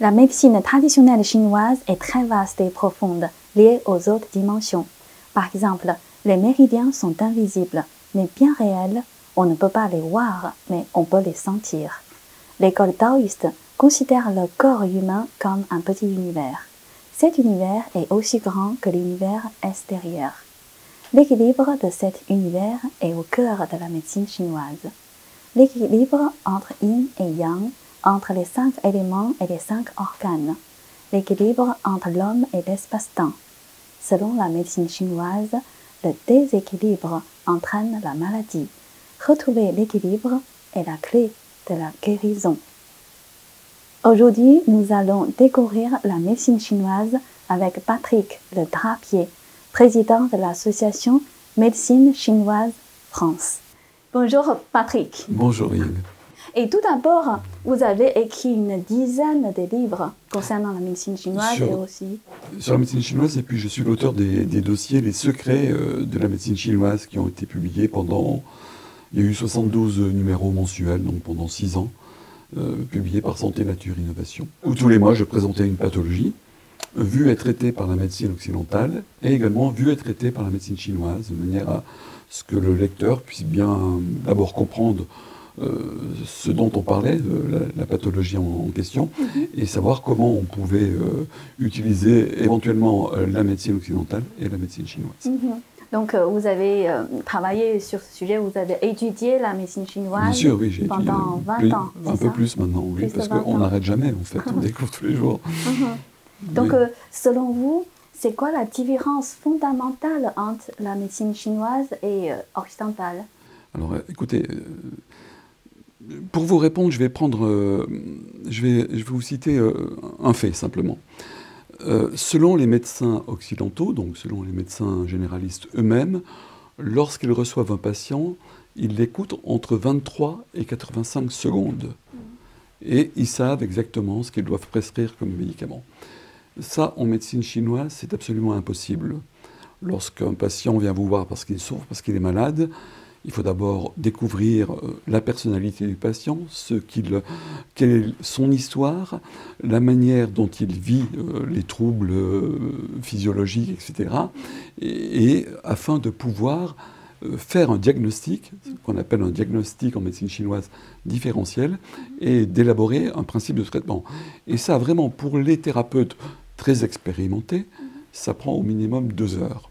La médecine traditionnelle chinoise est très vaste et profonde, liée aux autres dimensions. Par exemple, les méridiens sont invisibles, mais bien réels. On ne peut pas les voir, mais on peut les sentir. L'école taoïste considère le corps humain comme un petit univers. Cet univers est aussi grand que l'univers extérieur. L'équilibre de cet univers est au cœur de la médecine chinoise. L'équilibre entre yin et yang, entre les cinq éléments et les cinq organes. L'équilibre entre l'homme et l'espace-temps. Selon la médecine chinoise, le déséquilibre entraîne la maladie. Retrouver l'équilibre est la clé de la guérison. Aujourd'hui, nous allons découvrir la médecine chinoise avec Patrick Le Drapier, président de l'association Médecine chinoise France. Bonjour Patrick. Bonjour Yves. Et tout d'abord, vous avez écrit une dizaine de livres concernant la médecine chinoise Sur- et aussi. Sur la médecine chinoise, et puis je suis l'auteur des, des dossiers Les secrets euh, de la médecine chinoise qui ont été publiés pendant. Il y a eu 72 numéros mensuels, donc pendant 6 ans, euh, publiés par Santé, Nature, Innovation, où tous les mois je présentais une pathologie, euh, vue et traitée par la médecine occidentale, et également vue et traitée par la médecine chinoise, de manière à ce que le lecteur puisse bien d'abord comprendre ce dont on parlait, euh, la, la pathologie en, en question, et savoir comment on pouvait euh, utiliser éventuellement euh, la médecine occidentale et la médecine chinoise. Mhm. Donc, euh, vous avez euh, travaillé sur ce sujet, vous avez étudié la médecine chinoise Bien sûr, oui, pendant euh, 20 plus- ans. Un peu plus maintenant, oui, Plus parce 20 qu'on n'arrête jamais, en fait, on découvre tous les jours. Mhm. Donc, euh, selon vous, c'est quoi la différence fondamentale entre la médecine chinoise et euh, occidentale? Alors, euh, écoutez, euh, pour vous répondre, je vais prendre, euh, je vais, je vais vous citer euh, un fait simplement. Euh, selon les médecins occidentaux, donc selon les médecins généralistes eux-mêmes, lorsqu'ils reçoivent un patient, ils l'écoutent entre 23 et 85 secondes. Et ils savent exactement ce qu'ils doivent prescrire comme médicament. Ça, en médecine chinoise, c'est absolument impossible. Lorsqu'un patient vient vous voir parce qu'il souffre, parce qu'il est malade, il faut d'abord découvrir euh, la personnalité du patient, ce qu'il, quelle est son histoire, la manière dont il vit euh, les troubles euh, physiologiques, etc. Et, afin de pouvoir faire un diagnostic, qu'on appelle un diagnostic en médecine chinoise différentiel, et d'élaborer un principe de traitement. Et ça, vraiment, pour les thérapeutes très expérimentés, ça prend au minimum deux heures.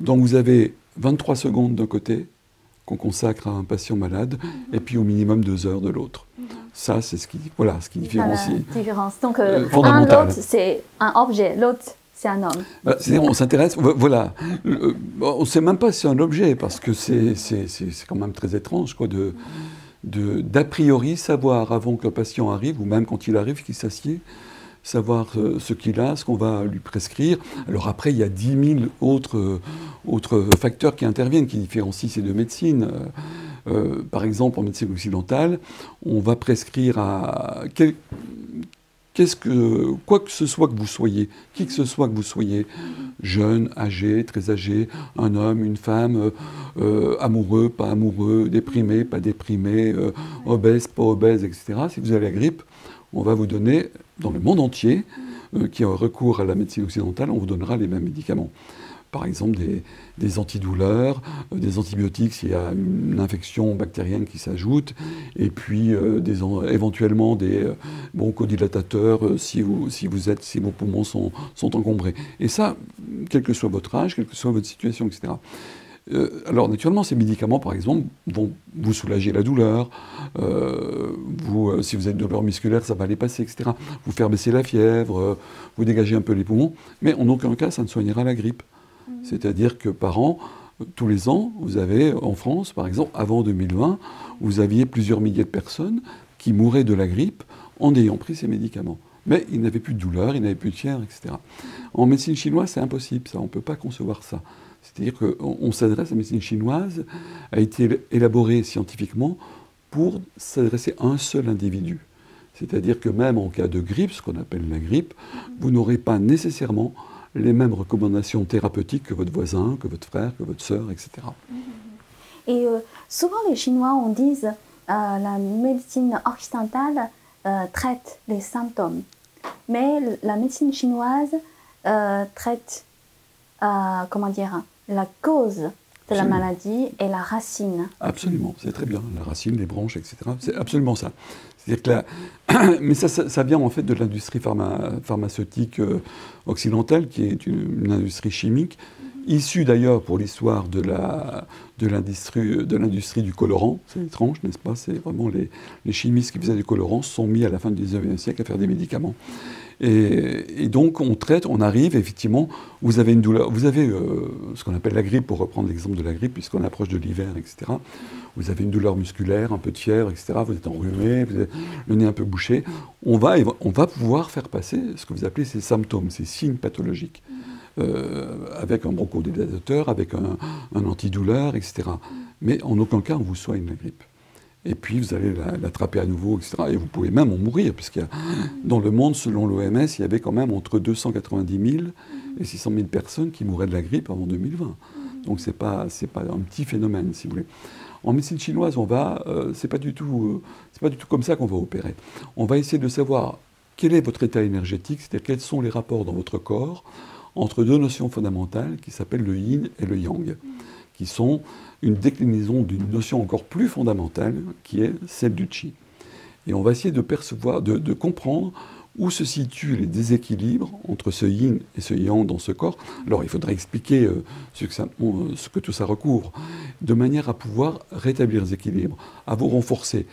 Donc vous avez 23 secondes d'un côté qu'on consacre à un patient malade, et puis au minimum deux heures de l'autre. Ça, c'est ce qui, voilà, ce qui différencie. La différence. Donc, euh, Euh, un, l'autre, c'est un objet, l'autre, c'est un homme. Bah, c'est-à-dire, on s'intéresse, vo- voilà. Le- bon, on ne sait même pas si c'est un objet, parce que c'est c'est- c'est- c'est quand même très étrange, quoi, de de- d'a priori savoir avant que le patient arrive, ou même quand il arrive, qu'il s'assied, savoir euh, ce qu'il a, ce qu'on va lui prescrire. Alors après, il y a 10 000 autres, euh, autres facteurs qui interviennent, qui différencient ces deux médecines. Euh, par exemple, en médecine occidentale, on va prescrire à que, quoi que ce soit que vous soyez, qui que ce soit que vous soyez, jeune, âgé, très âgé, un homme, une femme, amoureux, pas amoureux, déprimé, pas déprimé, obèse, pas obèse, etc. Si vous avez la grippe, on va vous donner, dans le monde entier, euh, qui a recours à la médecine occidentale, on vous donnera les mêmes médicaments. Par exemple, des, antidouleurs, euh, des antibiotiques s'il y a une infection bactérienne qui s'ajoute, et puis euh, éventuellement des bronchodilatateurs si vos poumons sont, sont encombrés. Et ça, quel que soit votre âge, quelle que soit votre situation, etc. Euh, alors naturellement, ces médicaments, par exemple, vont vous soulager la douleur. euh, vous, euh, si vous avez une douleur musculaire, ça va aller passer, etc. Vous faire baisser la fièvre, vous dégager un peu les poumons. Mais en aucun cas, ça ne soignera la grippe. C'est-à-dire que par an, tous les ans, vous avez en France, par exemple, avant 2020, vous aviez plusieurs milliers de personnes qui mouraient de la grippe en ayant pris ces médicaments. Mais ils n'avaient plus de douleur, ils n'avaient plus de fièvre, etc. En médecine chinoise, c'est impossible, ça, on ne peut pas concevoir ça. C'est-à-dire qu'on on s'adresse, la médecine chinoise a été élaborée scientifiquement pour s'adresser à un seul individu. C'est-à-dire que même en cas de grippe, ce qu'on appelle la grippe, vous n'aurez pas nécessairement les mêmes recommandations thérapeutiques que votre voisin, que votre frère, que votre sœur, etc. Et euh, souvent, les Chinois, on dit euh, la médecine occidentale euh, traite les symptômes. Mais la médecine chinoise euh, traite, euh, comment dire, la cause de la maladie et la racine. Absolument, c'est très bien. La racine, les branches, etc. C'est absolument ça. C'est-à-dire que mais ça, ça, vient en fait de l'industrie pharmaceutique euh, occidentale, qui est une, industrie chimique, issue d'ailleurs pour l'histoire de l'industrie de du colorant. C'est étrange, n'est-ce pas? C'est vraiment les, les, chimistes qui faisaient du colorant sont mis à la fin du 19e siècle à faire des médicaments. Et, donc on traite, on arrive effectivement, vous avez une douleur, vous avez euh, ce qu'on appelle la grippe, pour reprendre l'exemple de la grippe, puisqu'on approche de l'hiver, etc. Vous avez une douleur musculaire, un peu de fièvre, etc. Vous êtes enrhumé, vous avez le nez un peu bouché. On va, on va pouvoir faire passer ce que vous appelez ces symptômes, ces signes pathologiques. Euh, avec un bronchodilatateur, avec un, un antidouleur, etc. Mais en aucun cas on vous soigne la grippe et puis vous allez l'attraper à nouveau, etc. Et vous pouvez même en mourir, a, dans le monde, selon l'OMS, il y avait quand même entre 290 000 et 600 000 personnes qui mouraient de la grippe avant 2020. Donc c'est pas pas un petit phénomène, si vous voulez. En médecine chinoise, on va, euh, c'est pas du tout, euh, c'est pas du tout comme ça qu'on va opérer. On va essayer de savoir quel est votre état énergétique, c'est-à-dire quels sont les rapports dans votre corps entre deux notions fondamentales qui s'appellent le yin et le yang, qui sont une déclinaison d'une notion encore plus fondamentale qui est celle du chi. Et on va essayer de percevoir, de, comprendre où se situent les déséquilibres entre ce yin et ce yang dans ce corps. Alors il faudrait expliquer euh, ce, que ce, que tout ça recouvre, de manière à pouvoir rétablir les équilibres, à vous renforcer.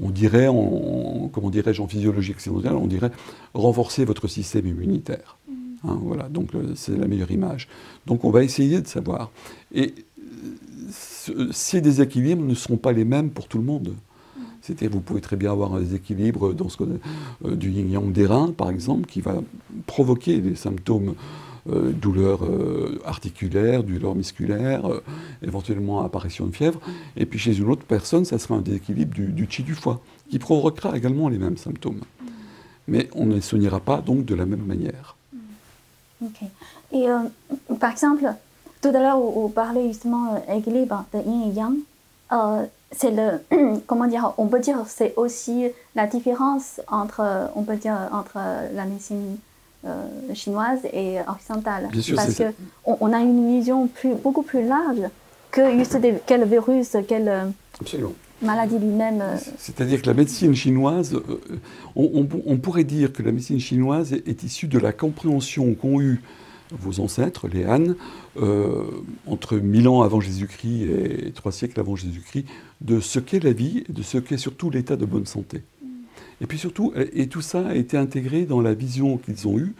On dirait, en, comment dirais-je, en physiologie occidentale, on dirait renforcer votre système immunitaire. Hein, voilà, donc c'est la meilleure image. Donc on va essayer de savoir. Et ces déséquilibres ne seront pas les mêmes pour tout le monde. cest vous pouvez très bien avoir un déséquilibre euh, du yin-yang des reins, par exemple, qui va provoquer des symptômes euh, douleurs euh, articulaires, douleurs musculaires, éventuellement apparition de fièvre. Et puis chez une autre personne, ça sera un déséquilibre du, du chi du foie, qui provoquera également les mêmes symptômes. Mais on ne les soignera pas donc de la même manière. Ok. Et par exemple, tout à l'heure, vous parlez justement d'équilibre euh, de yin et yang. Euh, c'est le, comment dire, on peut dire c'est aussi la différence entre, on peut dire, entre la médecine euh, chinoise et occidentale. Parce qu'on on a une vision plus, beaucoup plus large que juste quel virus, quelle lui-même. C'est-à-dire que la médecine chinoise, on, on, pourrait dire que la médecine chinoise est, issue de la compréhension qu'ont eu vos ancêtres, les Han, euh, entre 1000 ans avant Jésus-Christ et trois siècles avant Jésus-Christ, de ce qu'est la vie de ce qu'est surtout l'état de bonne santé. Et puis surtout, et tout ça a été intégré dans la vision qu'ils ont eue,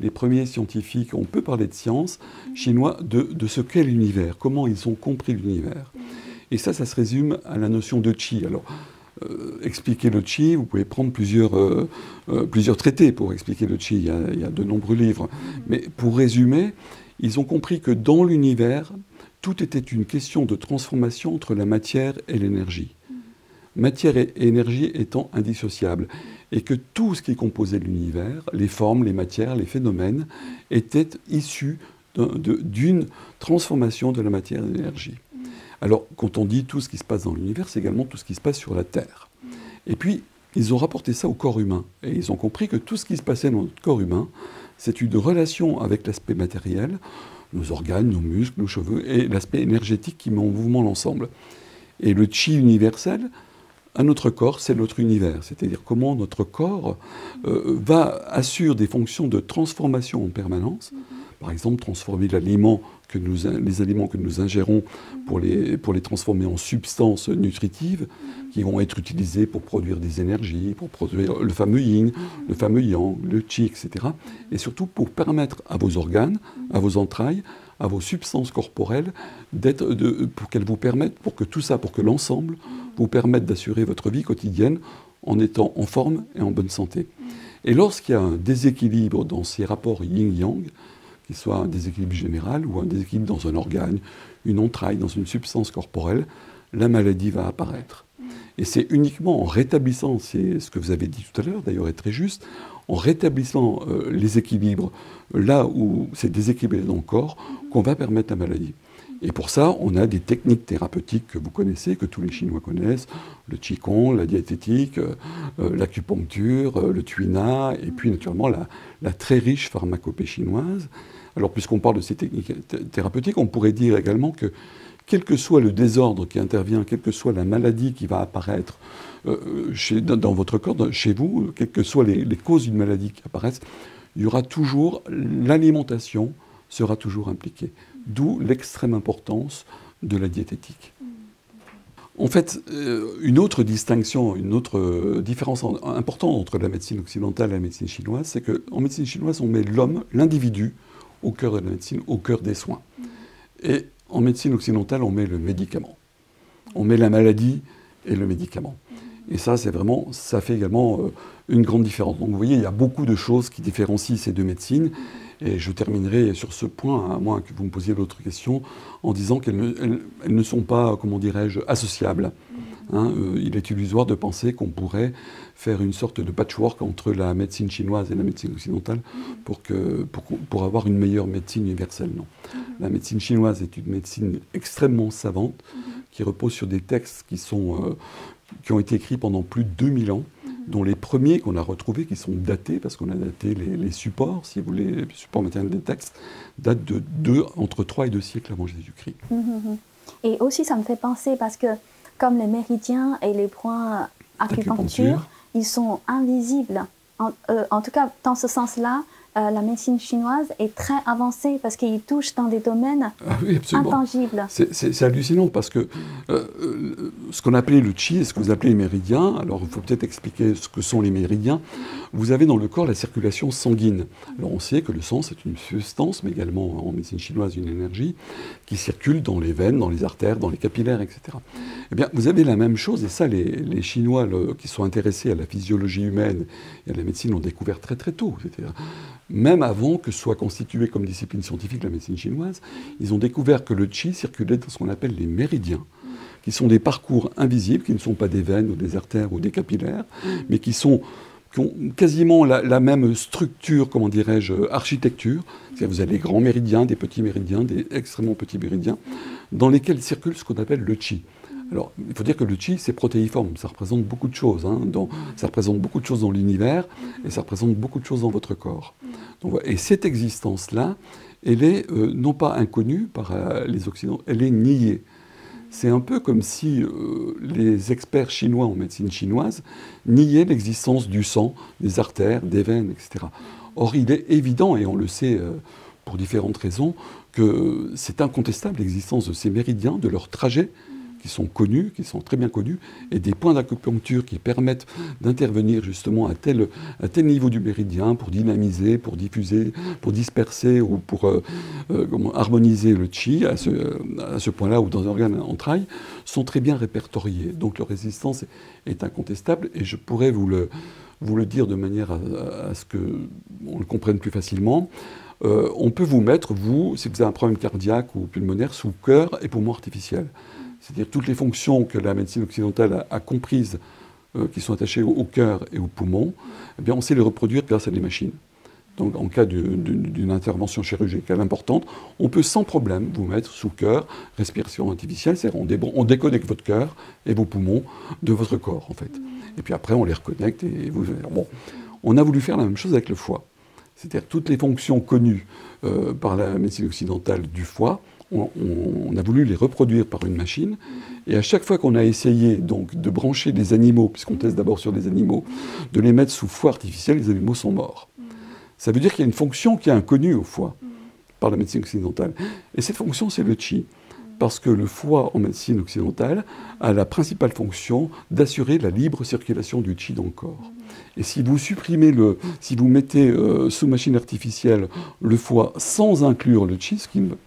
les premiers scientifiques, on peut parler de science, chinois, de ce qu'est l'univers, comment ils ont compris l'univers. Et ça, ça se résume à la notion de chi. Alors, euh, expliquer le chi, vous pouvez prendre plusieurs, euh, euh, plusieurs traités pour expliquer le chi, il y, a, de nombreux livres. Mais pour résumer, ils ont compris que dans l'univers, tout était une question de transformation entre la matière et l'énergie. Matière et énergie étant indissociables. Et que tout ce qui composait l'univers, les formes, les matières, les phénomènes, étaient issus d'une transformation de la matière et de l'énergie. Alors, quand on dit tout ce qui se passe dans l'univers, c'est également tout ce qui se passe sur la Terre. Et puis, ils ont rapporté ça au corps humain. Et ils ont compris que tout ce qui se passait dans notre corps humain, c'est une relation avec l'aspect matériel, nos organes, nos muscles, nos cheveux, et l'aspect énergétique qui met en mouvement l'ensemble. Et le chi universel, à notre corps, c'est notre univers. C'est-à-dire comment notre corps euh, va assure des fonctions de transformation en permanence. Par exemple, transformer l'aliment que nous, les aliments que nous ingérons pour les, pour les transformer en substances nutritives qui vont être utilisées pour produire des énergies, pour produire le fameux yin, le fameux yang, le chi, etc. Et surtout pour permettre à vos organes, à vos entrailles, à vos substances corporelles, de, pour qu'elles vous permettent, pour que tout ça, pour que l'ensemble vous permette d'assurer votre vie quotidienne en étant en forme et en bonne santé. Et lorsqu'il y a un déséquilibre dans ces rapports yin-yang, qu'il soit un déséquilibre général ou un déséquilibre dans un organe, une entraille, dans une substance corporelle, la maladie va apparaître. Et c'est uniquement en rétablissant, c'est ce que vous avez dit tout à l'heure, d'ailleurs est très juste, en rétablissant euh, les équilibres là où c'est déséquilibré dans le corps, qu'on va permettre la maladie. Et pour ça, on a des techniques thérapeutiques que vous connaissez, que tous les Chinois connaissent, le Qigong, la diététique, euh, euh, l'acupuncture, euh, le tuina, et puis naturellement la, très riche pharmacopée chinoise. Alors puisqu'on parle de ces techniques thérapeutiques, on pourrait dire également que quel que soit le désordre qui intervient, quelle que soit la maladie qui va apparaître dans, votre corps, chez vous, quelles que soient les causes d'une maladie qui apparaissent, il y aura toujours l'alimentation sera toujours impliquée. D'où l'extrême importance de la diététique. En fait, euh, une autre distinction, une autre euh, différence importante entre la médecine occidentale et la médecine chinoise, c'est qu'en médecine chinoise, on met l'homme, l'individu, au cœur de la médecine, au cœur des soins. Et en médecine occidentale, on met le médicament. On met la maladie et le médicament. Et ça, c'est vraiment, ça fait également euh, une grande différence. Donc vous voyez, il y a beaucoup de choses qui différencient ces deux médecines. Et je terminerai sur ce point, à moins que vous me posiez d'autres questions, en disant qu'elles ne, ne, sont pas, comment dirais-je, associables. Hein, euh, il est illusoire de penser qu'on pourrait faire une sorte de patchwork entre la médecine chinoise et la médecine occidentale pour, que, pour, avoir une meilleure médecine universelle. Non. La médecine chinoise est une médecine extrêmement savante qui repose sur des textes qui, sont, euh, qui ont été écrits pendant plus de 2000 ans dont les premiers qu'on a retrouvés, qui sont datés, parce qu'on a daté les, supports, si vous voulez, les supports matériels des textes, datent de entre 3 et 2 siècles avant Jésus-Christ. Et aussi, ça me fait penser, parce que comme les méridiens et les points acupuncture, ils sont invisibles. En, euh, en tout cas, dans ce sens-là, euh, la médecine chinoise est très avancée parce qu'il touche dans des domaines ah intangibles. C'est hallucinant parce que euh, euh, ce qu'on appelait le chi, ce que vous appelez les méridiens, alors il faut peut-être expliquer ce que sont les méridiens. Vous avez dans le corps la circulation sanguine. Alors on sait que le sang c'est une substance, mais également en médecine chinoise une énergie qui circule dans les veines, dans les artères, dans les capillaires, etc. Eh bien, vous avez la même chose, et ça les, Chinois qui sont intéressés à la physiologie humaine et à la médecine l'ont découvert très très tôt. C'est-à-dire même avant que soit constituée comme discipline scientifique la médecine chinoise, ils ont découvert que le qi circulait dans ce qu'on appelle les méridiens, qui sont des parcours invisibles, qui ne sont pas des veines ou des artères ou des capillaires, mais qui, sont, ont quasiment la, même structure, comment dirais-je, architecture. Vous avez des grands méridiens, des petits méridiens, des extrêmement petits méridiens, dans lesquels circule ce qu'on appelle le qi. Alors, il faut dire que le chi, c'est protéiforme. Ça représente beaucoup de choses. Hein, ça représente beaucoup de choses dans l'univers et ça représente beaucoup de choses dans votre corps. et cette existence-là, elle est euh, non pas inconnue par euh, les Occidentaux, elle est niée. C'est un peu comme si euh, les experts chinois en médecine chinoise niaient l'existence du sang, des artères, des veines, etc. Or, il est évident, et on le sait pour différentes raisons, que c'est incontestable l'existence de ces méridiens, de leur trajet sont connus, qui sont très bien connus, et des points d'acupuncture qui permettent d'intervenir justement à tel, à tel niveau du méridien pour dynamiser, pour diffuser, pour disperser ou pour euh, euh, harmoniser le chi à ce, à ce point-là ou dans un organe entraille, sont très bien répertoriés. Donc leur résistance est, incontestable et je pourrais vous le, vous le dire de manière à, ce qu'on le comprenne plus facilement. Euh, on peut vous mettre, vous, si vous avez un problème cardiaque ou pulmonaire, sous cœur et poumon artificiel c'est-à-dire toutes les fonctions que la médecine occidentale a, comprises, euh, qui sont attachées au, cœur et au poumon, eh bien, on sait les reproduire grâce à des machines. Donc, en cas d'une intervention chirurgicale importante, on peut sans problème vous mettre sous cœur, respiration artificielle, c'est-à-dire on, on, déconnecte votre cœur et vos poumons de votre corps, en fait. Et puis après, on les reconnecte et vous. Bon, on a voulu faire la même chose avec le foie. C'est-à-dire toutes les fonctions connues euh, par la médecine occidentale du foie, on, a voulu les reproduire par une machine. Et à chaque fois qu'on a essayé donc de brancher des animaux, puisqu'on teste d'abord sur des animaux, de les mettre sous foie artificiel, les animaux sont morts. Ça veut dire qu'il y a une fonction qui est inconnue au foie par la médecine occidentale. Et cette fonction, c'est le chi parce que le foie en médecine occidentale a la principale fonction d'assurer la libre circulation du chi dans le corps. Et si vous supprimez le, si vous mettez euh, sous machine artificielle le foie sans inclure le chi,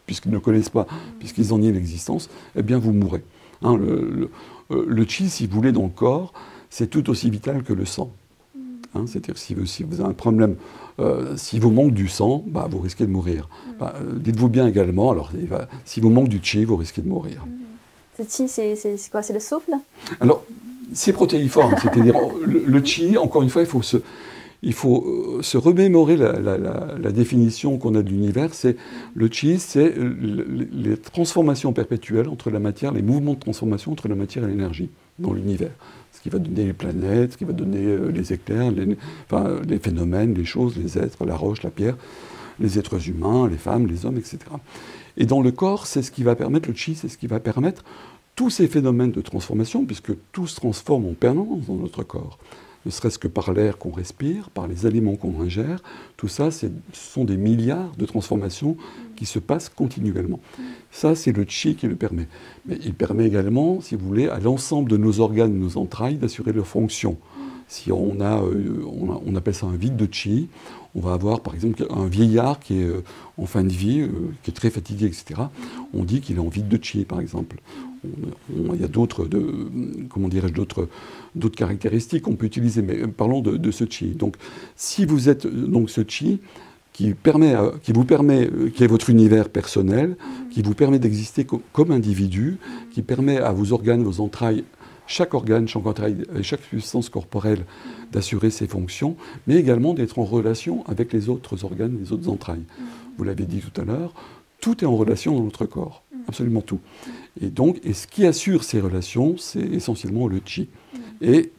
puisqu'ils ne connaissent pas, puisqu'ils en nient l'existence, eh bien vous mourrez. Hein, le, euh, le, chi, si vous voulez, dans le corps, c'est tout aussi vital que le sang. Hein, c'est-à-dire si si vous avez un problème euh, si vous manque du sang, bah, vous risquez de mourir. Mm. Bah, euh, dites-vous bien également, alors, si vous manque du chi, vous risquez de mourir. Mm. Ce chi, c'est quoi C'est le souffle? Alors, c'est protéiforme, c'est-à-dire le, chi, encore une fois, il faut se, il faut euh, se remémorer la, définition qu'on a de l'univers. C'est le chi, c'est les transformations perpétuelles entre la matière, les mouvements de transformation entre la matière et l'énergie dans l'univers. Qui va donner les planètes, qui va donner euh, les éclairs, les, les phénomènes, les choses, les êtres, la roche, la pierre, les êtres humains, les femmes, les hommes, etc. Et dans le corps, c'est ce qui va permettre, le chi, c'est ce qui va permettre tous ces phénomènes de transformation, puisque tout se transforme en permanence dans notre corps ne serait-ce que par l'air qu'on respire, par les aliments qu'on ingère. Tout ça, ce sont des milliards de transformations qui se passent continuellement. Ça, c'est le chi qui le permet. Mais il permet également, si vous voulez, à l'ensemble de nos organes, nos entrailles, d'assurer leur fonction. Si on a, euh, on appelle ça un vide de chi, on va avoir par exemple un vieillard qui est euh, en fin de vie, euh, qui est très fatigué, etc. On dit qu'il est en vide de chi, par exemple. il y a d'autres, comment dirais-je, d'autres, d'autres caractéristiques qu'on peut utiliser, mais parlons de, ce chi. Donc, si vous êtes donc ce chi qui, permet qui vous permet, qui est votre univers personnel, qui vous permet d'exister comme individu, qui permet à vos organes, vos entrailles chaque organe, chaque entraille, chaque substance corporelle d'assurer ses fonctions, mais également d'être en relation avec les autres organes, les autres entrailles. Vous l'avez dit tout à l'heure, tout est en relation dans notre corps, absolument tout. Et donc, et ce qui assure ces relations, c'est essentiellement le chi. Et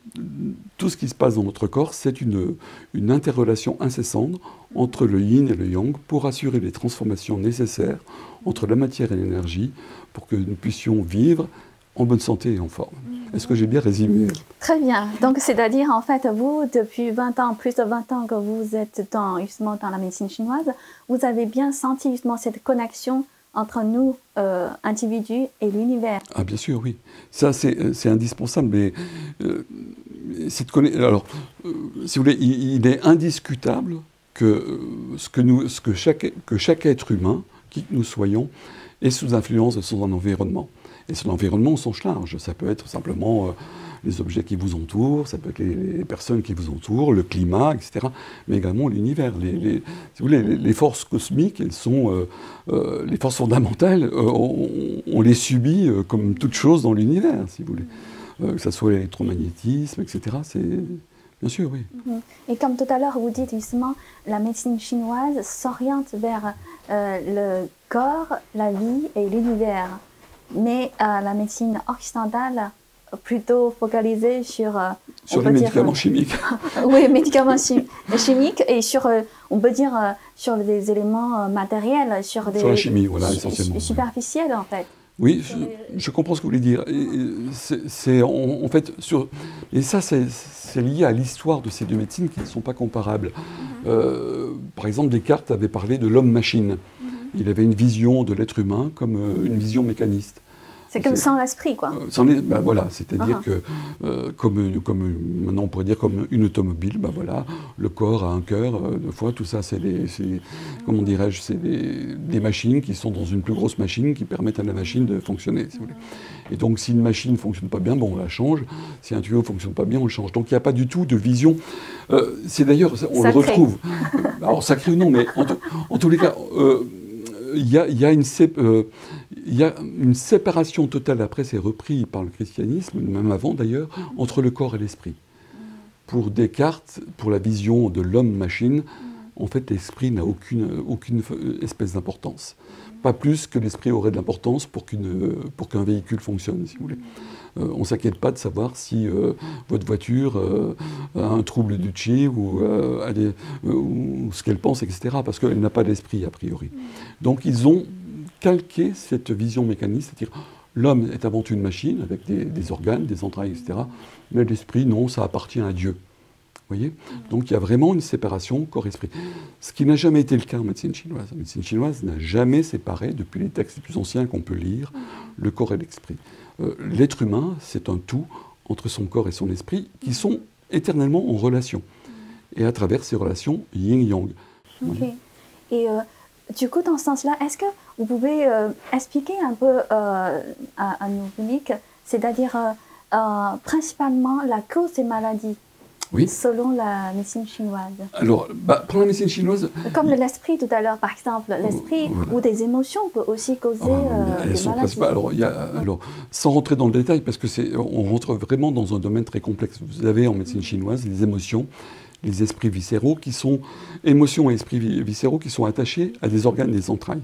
tout ce qui se passe dans notre corps, c'est une, une interrelation incessante entre le yin et le yang pour assurer les transformations nécessaires entre la matière et l'énergie pour que nous puissions vivre en bonne santé et en forme. Est-ce que j'ai bien résumé Très bien. Donc, c'est-à-dire, en fait, vous, depuis 20 ans, plus de 20 ans que vous êtes dans, justement dans la médecine chinoise, vous avez bien senti justement cette connexion entre nous, euh, individus, et l'univers. Ah, bien sûr, oui. Ça, c'est euh, indispensable. Mais euh, alors, si vous voulez, il, est indiscutable que, ce que, nous, ce que, chaque, que chaque être humain, qui que nous soyons, est sous influence de son environnement. Et son environnement au sens large. Ça peut être simplement euh, les objets qui vous entourent, ça peut être les, personnes qui vous entourent, le climat, etc. Mais également l'univers. Les, si vous voulez, les, forces cosmiques, elles sont euh, euh, les forces fondamentales. On, les subit comme toute chose dans l'univers, si vous voulez. Que ce soit l'électromagnétisme, etc. C'est Bien sûr, oui. Mhm. Et comme tout à l'heure, vous dites justement, la médecine chinoise s'oriente vers le corps, la vie et l'univers mais euh, la médecine occidentale plutôt focalisée sur euh, sur les médicaments chimiques. oui, médicaments chimiques et sur euh, on peut dire sur des éléments matériels, sur des sur la chimie, voilà, essentiellement. Superficiels en fait. Oui, je, comprends ce que vous voulez dire. C'est en, fait sur et ça c'est lié à l'histoire de ces deux médecines qui ne sont pas comparables. Mhm. par exemple, Descartes avait parlé de l'homme-machine. Mhm. Il avait une vision de l'être humain comme une vision mécaniste. C'est comme sans l'esprit, quoi. Euh, bah, voilà, c'est-à-dire uh-huh. que, euh, comme, comme, maintenant on pourrait dire comme une automobile, bah, voilà, le corps a un cœur, euh, deux fois, tout ça, c'est des, comment dirais-je, c'est des, machines qui sont dans une plus grosse machine qui permettent à la machine de fonctionner, si vous voulez. Et donc, si une machine ne fonctionne pas bien, bon, on la change. Si un tuyau ne fonctionne pas bien, on le change. Donc, il n'y a pas du tout de vision. c'est d'ailleurs, on le retrouve. Alors, sacré ou non, mais en, tous les cas, il y, y, a une il y a une séparation totale, après c'est repris par le christianisme, même avant d'ailleurs, entre le corps et l'esprit. Pour Descartes, pour la vision de l'homme-machine, en fait l'esprit n'a aucune, aucune espèce d'importance. Pas plus que l'esprit aurait de l'importance pour qu'un véhicule fonctionne, si vous voulez. Euh, on ne s'inquiète pas de savoir si euh, votre voiture euh, a un trouble du chi ou, ce qu'elle pense, etc. Parce qu'elle n'a pas d'esprit, a priori. Donc ils ont calquer cette vision mécanique, c'est-à-dire l'homme est avant tout une machine avec des, organes, des entrailles, etc. Mais l'esprit, non, ça appartient à Dieu. Voyez Donc il y a vraiment une séparation corps-esprit. Ce qui n'a jamais été le cas en médecine chinoise. La médecine chinoise n'a jamais séparé, depuis les textes les plus anciens qu'on peut lire, le corps et l'esprit. Euh, l'être humain, c'est un tout entre son corps et son esprit qui sont éternellement en relation. Et à travers ces relations yin-yang. Ok. Et euh, du coup, dans ce sens-là, est-ce que vous pouvez euh, expliquer un peu euh, à, nos publics, c'est-à-dire principalement la cause des maladies oui. selon la médecine chinoise Alors, bah, pour la médecine chinoise... Comme l'esprit tout à l'heure, par exemple. L'esprit ou des émotions peut aussi causer ah, des maladies. Alors, y a, alors, sans rentrer dans le détail, parce que c'est, on rentre vraiment dans un domaine très complexe. Vous avez en médecine chinoise les émotions les esprits viscéraux qui sont, émotions et esprits viscéraux qui sont attachés à des organes des entrailles.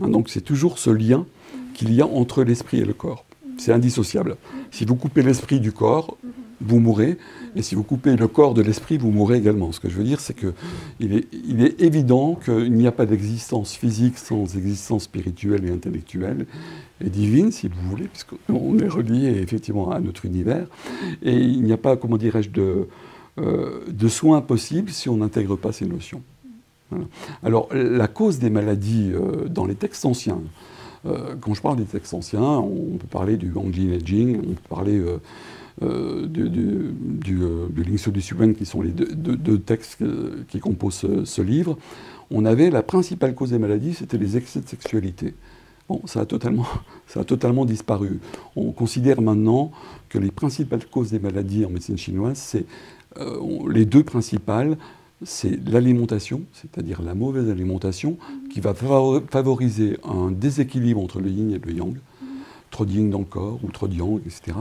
Hein, donc c'est toujours ce lien qu'il y a entre l'esprit et le corps. C'est indissociable. Si vous coupez l'esprit du corps, vous mourrez. Et si vous coupez le corps de l'esprit, vous mourrez également. Ce que je veux dire, c'est qu'il est, il est évident qu'il n'y a pas d'existence physique sans existence spirituelle et intellectuelle et divine, si vous voulez, puisqu'on est relié effectivement à notre univers. Et il n'y a pas, comment dirais-je, de, euh, soins possibles si on n'intègre pas ces notions. Alors, la cause des maladies euh, dans les textes anciens, euh, quand je parle des textes anciens, on peut parler du Anglin Edging, on peut parler du, du, du, du qui sont les deux, textes qui composent ce, livre, on avait la principale cause des maladies, c'était les excès de sexualité. Bon, ça a, totalement, ça a totalement disparu. On considère maintenant que les principales causes des maladies en médecine chinoise, c'est euh, les deux principales, c'est l'alimentation, c'est-à-dire la mauvaise alimentation, qui va favoriser un déséquilibre entre le yin et le yang le corps ou etc.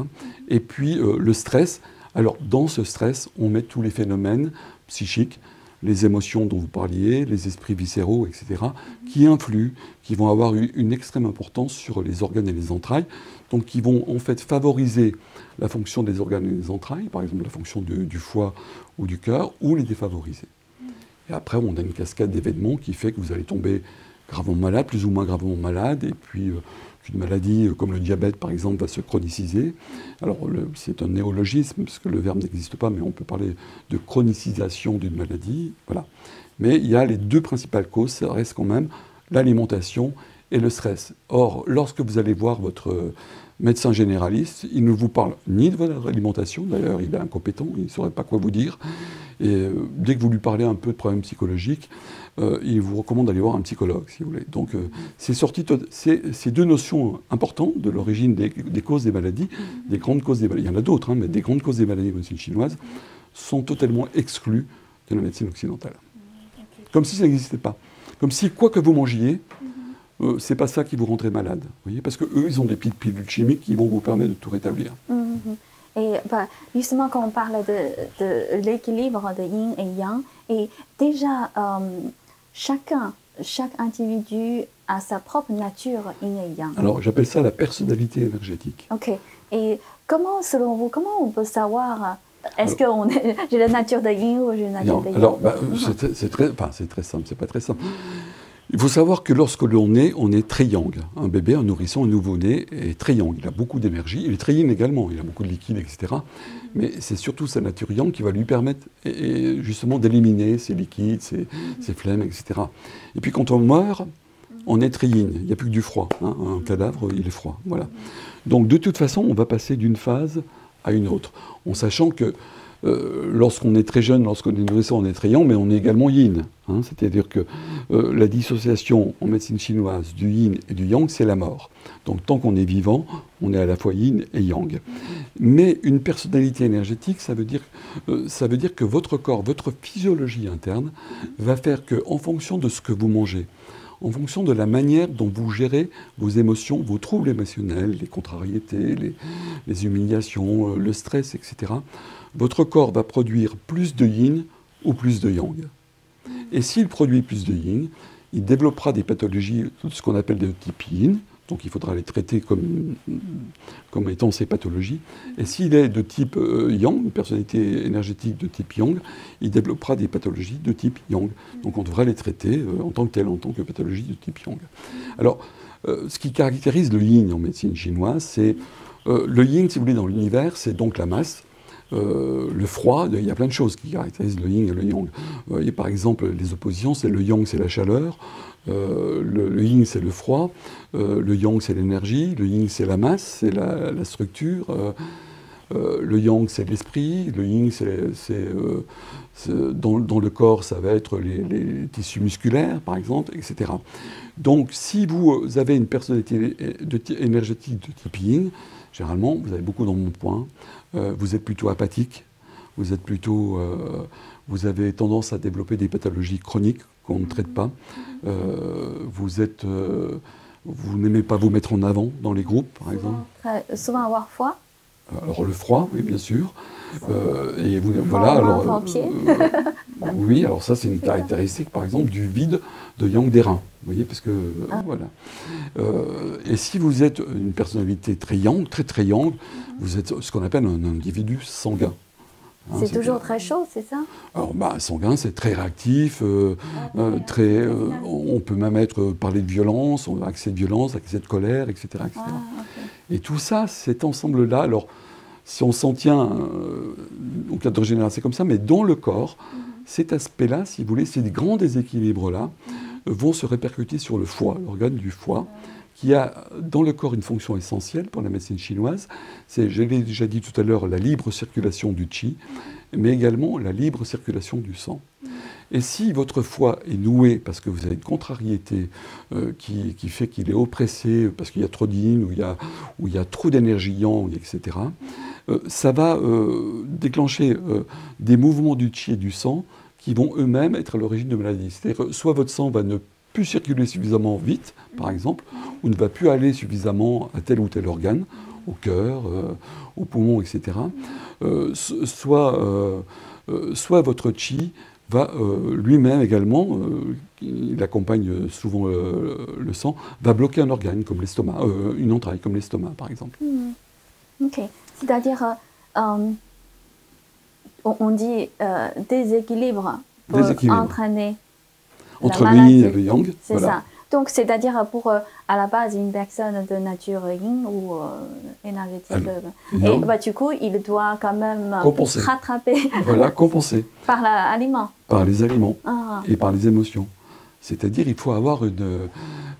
Et puis euh, le stress. Alors dans ce stress, on met tous les phénomènes psychiques, les émotions dont vous parliez, les esprits viscéraux, etc., qui influent, qui vont avoir une extrême importance sur les organes et les entrailles, donc qui vont en fait favoriser la fonction des organes et des entrailles, par exemple la fonction du foie ou du cœur, ou les défavoriser. Et après, on a une cascade d'événements qui fait que vous allez tomber gravement malade, plus ou moins gravement malade, et puis euh, une maladie euh, comme le diabète, par exemple, va se chroniciser. Alors, c'est un néologisme, parce que le verbe n'existe pas, mais on peut parler de chronicisation d'une maladie. Mais il y a les deux principales causes, ça reste quand même l'alimentation et le stress. Or, lorsque vous allez voir votre médecin généraliste, il ne vous parle ni de votre alimentation, d'ailleurs il est incompétent, il ne saurait pas quoi vous dire, et euh, dès que vous lui parlez un peu de problèmes psychologiques, euh, il vous recommande d'aller voir un psychologue, si vous voulez. Donc, euh, ces deux notions importantes de l'origine des, causes des maladies, des grandes causes des maladies, il y en a d'autres, hein, mais des grandes causes des maladies de médecine chinoise, sont totalement exclues de la médecine occidentale. Comme si ça n'existait pas. Comme si, quoi que vous mangiez, euh, c'est pas ça qui vous rendrait malade. voyez Parce qu'eux, ils ont des petites pilules chimiques qui vont vous permettre de tout rétablir. Mhm. Et bah, justement, quand on parle de, l'équilibre de yin et yang, et déjà, euh, chacun, chaque individu a sa propre nature yin et yang. Alors, j'appelle ça la personnalité énergétique. Ok. Et comment, selon vous, comment on peut savoir est-ce que j'ai la nature de yin ou j'ai la nature de yang? Alors, bah, c'est très, enfin, très simple, c'est pas très simple. Il faut savoir que lorsque l'on est, on est très yang. Un bébé, un nourrisson, un nouveau-né est très yang. Il a beaucoup d'énergie. Il est très également. Il a beaucoup de liquide, etc. Mais c'est surtout sa nature yang qui va lui permettre justement d'éliminer ses liquides, ses, flemmes, etc. Et puis quand on meurt, on est très yin. Il n'y a plus que du froid. Hein. Un cadavre, il est froid. Voilà. Donc de toute façon, on va passer d'une phase à une autre, en sachant que euh, lorsqu'on est très jeune, lorsqu'on est nourrisson, on est très yang, mais on est également yin. Hein. C'est-à-dire que euh, la dissociation en médecine chinoise du yin et du yang, c'est la mort. Donc tant qu'on est vivant, on est à la fois yin et yang. Mais une personnalité énergétique, ça veut dire, euh, ça veut dire que votre corps, votre physiologie interne, va faire que, en fonction de ce que vous mangez, en fonction de la manière dont vous gérez vos émotions, vos troubles émotionnels, les contrariétés, les humiliations, le stress, etc., votre corps va produire plus de yin ou plus de yang. Et s'il produit plus de yin, il développera des pathologies, ce qu'on appelle de type yin, donc il faudra les traiter comme, étant ces pathologies. Et s'il est de type euh, yang, une personnalité énergétique de type yang, il développera des pathologies de type yang. Donc on devra les traiter euh, en tant que tel, en tant que pathologie de type yang. Alors, euh, ce qui caractérise le yin en médecine chinoise, c'est le yin, si vous voulez, dans l'univers, c'est donc la masse. Euh, le froid, il y a plein de choses qui caractérisent le yin et le yang. Vous voyez, par exemple, les oppositions, c'est le yang, c'est la chaleur, euh, le, yin, c'est le froid, euh, le yang, c'est l'énergie, le yin, c'est la masse, c'est la, structure, le yang, c'est l'esprit, le yin, c'est dans, le corps, ça va être les, les, tissus musculaires, par exemple, etc. Donc, si vous avez une personnalité énergétique de type yin, généralement, vous avez beaucoup dans mon point, euh, vous êtes plutôt apathique, vous êtes plutôt, euh, vous avez tendance à développer des pathologies chroniques qu'on ne traite pas. Euh, vous êtes, vous n'aimez pas vous mettre en avant dans les groupes, par exemple. souvent avoir froid. Alors le froid, oui, bien sûr. Euh, et vous, voilà, alors, euh, oui, alors ça c'est une caractéristique par exemple du vide de Yang des reins. Vous voyez, parce que ah. voilà. et si vous êtes une personnalité très yang, très très yang, vous êtes ce qu'on appelle un individu sanguin. Hein, c'est toujours très chaud, c'est ça? Alors, bah, sanguin, c'est très réactif, euh, ah, euh, très, euh, on peut même être, parler de violence, accès de violence, accès de colère, etc. etc. Ah, Et tout ça, cet ensemble-là, alors, si on s'en tient au cadre général, c'est comme ça, mais dans le corps, mhm. cet aspect-là, si vous voulez, ces grands déséquilibres-là, mhm. vont se répercuter sur le foie, l'organe du foie qui a dans le corps une fonction essentielle pour la médecine chinoise. C'est, je l'ai déjà dit tout à l'heure, la libre circulation du qi, mais également la libre circulation du sang. Et si votre foie est noué parce que vous avez une contrariété euh, qui, fait qu'il est oppressé, parce qu'il y a trop d'yin, ou il y a, il y a trop d'énergie yang, etc., euh, ça va euh, déclencher des mouvements du qi et du sang qui vont eux-mêmes être à l'origine de maladies. C'est-à-dire soit votre sang va ne plus circuler suffisamment vite, par exemple, ou ne va plus aller suffisamment à tel ou tel organe, au cœur, euh, au poumon, etc. Euh, soit, euh, soit votre chi va lui-même également, il accompagne souvent le, sang, va bloquer un organe comme l'estomac, une entraille comme l'estomac par exemple. Hmm. C'est-à-dire, on dit déséquilibre pour entraîner entre lui et le yang. C'est ça. Donc, c'est-à-dire pour, euh, à la base, une personne de nature yin ou euh, énergétique. et bah, du coup, il doit quand même compenser. rattraper. voilà, compenser. par l'aliment. Par les aliments ah. et par les émotions. C'est-à-dire, il faut avoir une.